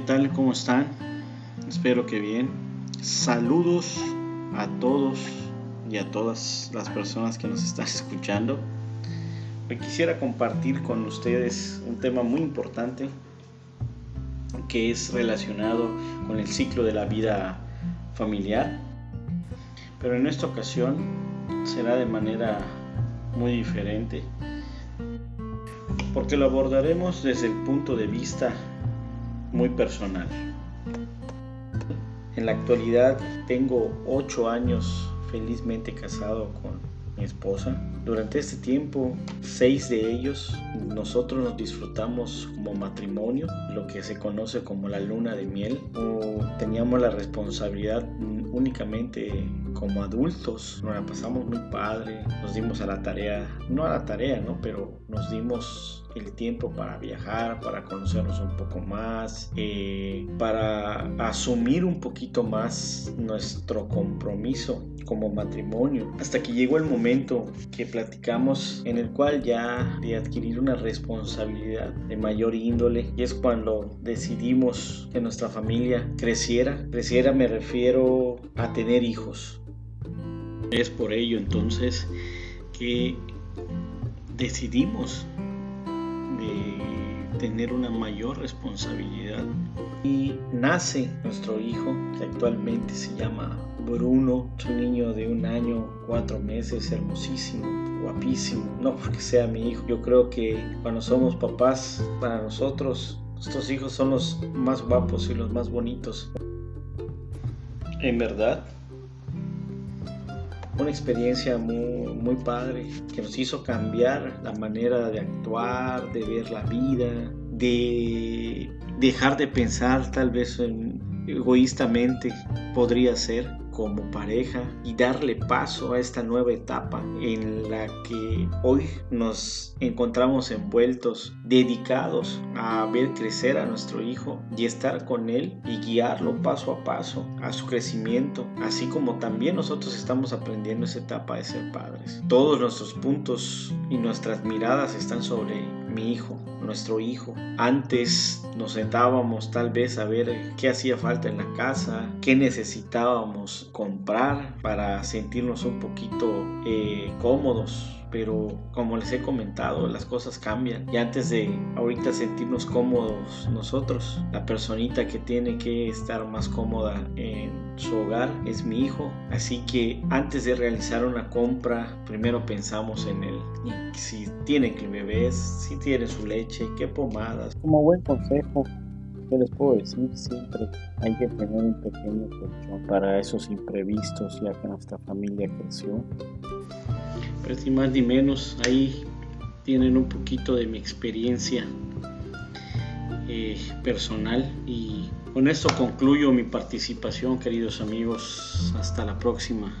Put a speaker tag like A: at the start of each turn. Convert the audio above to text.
A: tal? ¿Cómo están? Espero que bien. Saludos a todos y a todas las personas que nos están escuchando. Hoy quisiera compartir con ustedes un tema muy importante que es relacionado con el ciclo de la vida familiar. Pero en esta ocasión será de manera muy diferente porque lo abordaremos desde el punto de vista muy personal. En la actualidad tengo ocho años felizmente casado con mi esposa. Durante este tiempo, seis de ellos, nosotros nos disfrutamos como matrimonio, lo que se conoce como la luna de miel. teníamos la responsabilidad únicamente como adultos. Nos la pasamos muy padre, nos dimos a la tarea, no a la tarea, ¿no? Pero nos dimos el tiempo para viajar, para conocernos un poco más, eh, para asumir un poquito más nuestro compromiso como matrimonio, hasta que llegó el momento que platicamos en el cual ya de adquirir una responsabilidad de mayor índole y es cuando decidimos que nuestra familia creciera, creciera me refiero a tener hijos. Es por ello entonces que decidimos de tener una mayor responsabilidad y nace nuestro hijo que actualmente se llama Bruno, un niño de un año, cuatro meses, hermosísimo, guapísimo. No porque sea mi hijo, yo creo que cuando somos papás, para nosotros, nuestros hijos son los más guapos y los más bonitos. En verdad, una experiencia muy, padre que nos hizo cambiar la manera de actuar, de ver la vida, de dejar de pensar tal vez egoístamente podría ser como pareja y darle paso a esta nueva etapa en la que hoy nos encontramos envueltos, dedicados a ver crecer a nuestro hijo y estar con él y guiarlo paso a paso a su crecimiento, así como también nosotros estamos aprendiendo esa etapa de ser padres. Todos nuestros puntos y nuestras miradas están sobre mi hijo, nuestro hijo. Antes nos sentábamos tal vez a ver qué hacía falta en la casa, qué necesitábamos comprar para sentirnos un poquito eh, cómodos pero como les he comentado, las cosas cambian. Y antes de ahorita sentirnos cómodos nosotros, la personita que tiene que estar más cómoda en su hogar es mi hijo. Así que antes de realizar una compra, primero pensamos en él. Si tiene que bebés, si tiene su leche, qué pomadas.
B: Como buen consejo, ¿qué les puedo decir? Siempre hay que tener un pequeño colchón para esos imprevistos, ya que nuestra familia creció.
A: Pero ni más ni menos ahí tienen un poquito de mi experiencia eh, personal. Y con esto concluyo mi participación queridos amigos. Hasta la próxima